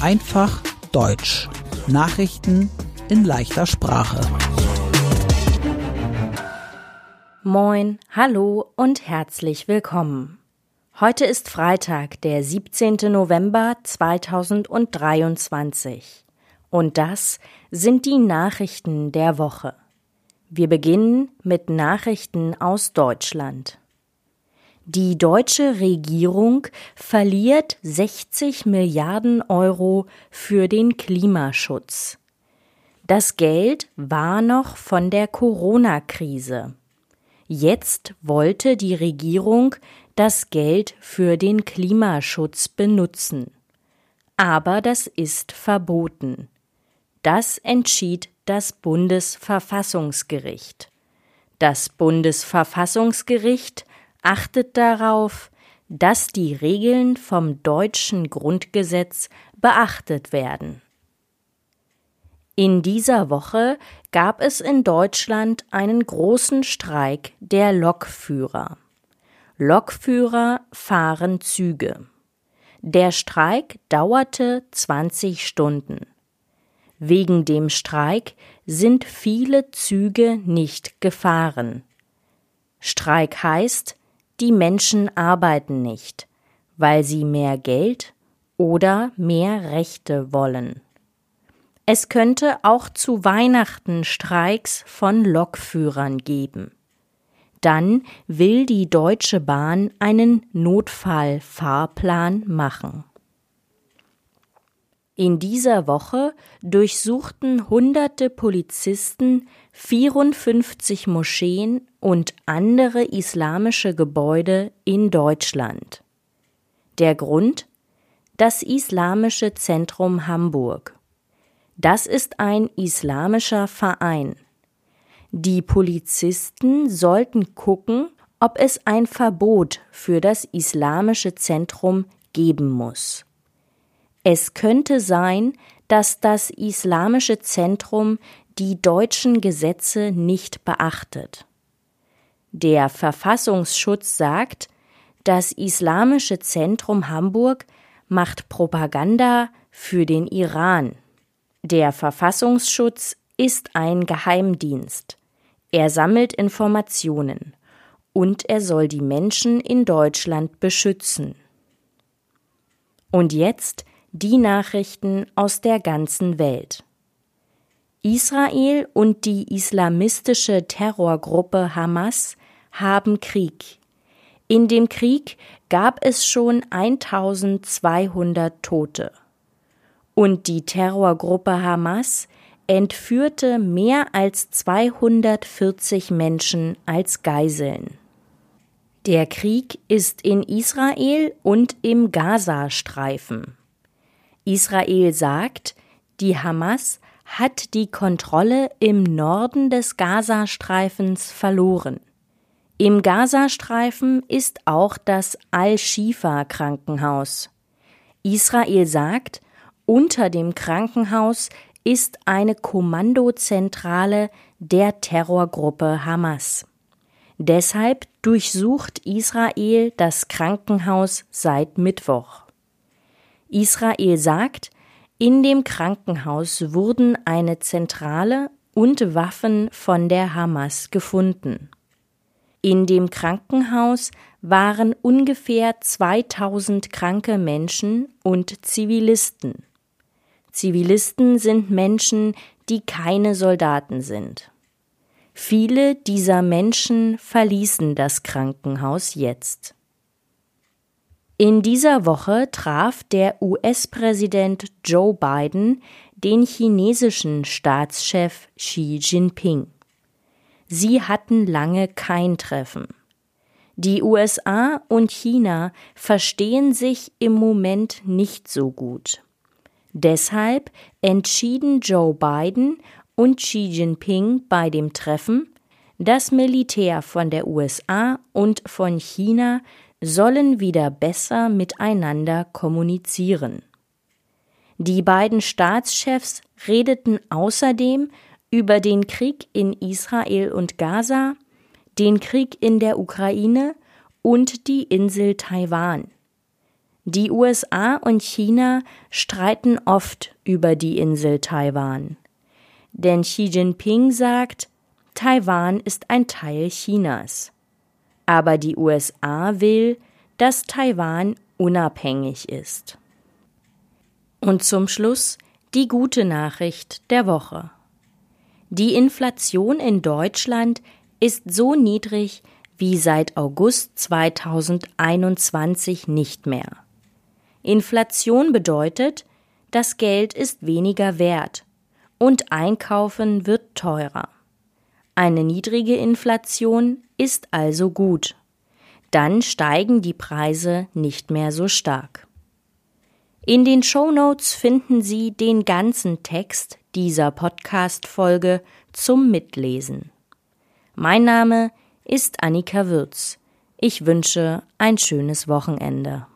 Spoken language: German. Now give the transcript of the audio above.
Einfach Deutsch. Nachrichten in leichter Sprache. Moin, hallo und herzlich willkommen. Heute ist Freitag, der 17. November 2023. Und das sind die Nachrichten der Woche. Wir beginnen mit Nachrichten aus Deutschland. Die deutsche Regierung verliert 60 Milliarden Euro für den Klimaschutz. Das Geld war noch von der Corona-Krise. Jetzt wollte die Regierung das Geld für den Klimaschutz benutzen. Aber das ist verboten. Das entschied das Bundesverfassungsgericht. Das Bundesverfassungsgericht achtet darauf, dass die Regeln vom deutschen Grundgesetz beachtet werden. In dieser Woche gab es in Deutschland einen großen Streik der Lokführer. Lokführer fahren Züge. Der Streik dauerte 20 Stunden. Wegen dem Streik sind viele Züge nicht gefahren. Streik heißt, die Menschen arbeiten nicht, weil sie mehr Geld oder mehr Rechte wollen. Es könnte auch zu Weihnachten Streiks von Lokführern geben. Dann will die Deutsche Bahn einen Notfallfahrplan machen. In dieser Woche durchsuchten hunderte Polizisten 54 Moscheen und andere islamische Gebäude in Deutschland. Der Grund? Das Islamische Zentrum Hamburg. Das ist ein islamischer Verein. Die Polizisten sollten gucken, ob es ein Verbot für das Islamische Zentrum geben muss. Es könnte sein, dass das Islamische Zentrum die deutschen Gesetze nicht beachtet. Der Verfassungsschutz sagt, das Islamische Zentrum Hamburg macht Propaganda für den Iran. Der Verfassungsschutz ist ein Geheimdienst. Er sammelt Informationen und er soll die Menschen in Deutschland beschützen. Und jetzt die Nachrichten aus der ganzen Welt. Israel und die islamistische Terrorgruppe Hamas haben Krieg. In dem Krieg gab es schon 1200 Tote. Und die Terrorgruppe Hamas entführte mehr als 240 Menschen als Geiseln. Der Krieg ist in Israel und im Gazastreifen. Israel sagt, die Hamas hat die Kontrolle im Norden des Gazastreifens verloren. Im Gazastreifen ist auch das Al-Shifa-Krankenhaus. Israel sagt, unter dem Krankenhaus ist eine Kommandozentrale der Terrorgruppe Hamas. Deshalb durchsucht Israel das Krankenhaus seit Mittwoch. Israel sagt, in dem Krankenhaus wurden eine Zentrale und Waffen von der Hamas gefunden. In dem Krankenhaus waren ungefähr 2000 kranke Menschen und Zivilisten. Zivilisten sind Menschen, die keine Soldaten sind. Viele dieser Menschen verließen das Krankenhaus jetzt. In dieser Woche traf der US-Präsident Joe Biden den chinesischen Staatschef Xi Jinping. Sie hatten lange kein Treffen. Die USA und China verstehen sich im Moment nicht so gut. Deshalb entschieden Joe Biden und Xi Jinping bei dem Treffen, das Militär von der USA und von China sollen wieder besser miteinander kommunizieren. Die beiden Staatschefs redeten außerdem über den Krieg in Israel und Gaza, den Krieg in der Ukraine und die Insel Taiwan. Die USA und China streiten oft über die Insel Taiwan. Denn Xi Jinping sagt, Taiwan ist ein Teil Chinas. Aber die USA will, dass Taiwan unabhängig ist. Und zum Schluss die gute Nachricht der Woche. Die Inflation in Deutschland ist so niedrig wie seit August 2021 nicht mehr. Inflation bedeutet, das Geld ist weniger wert und einkaufen wird teurer. Eine niedrige Inflation ist also gut. Dann steigen die Preise nicht mehr so stark. In den Show Notes finden Sie den ganzen Text dieser Podcast-Folge zum Mitlesen. Mein Name ist Annika Würz. Ich wünsche ein schönes Wochenende.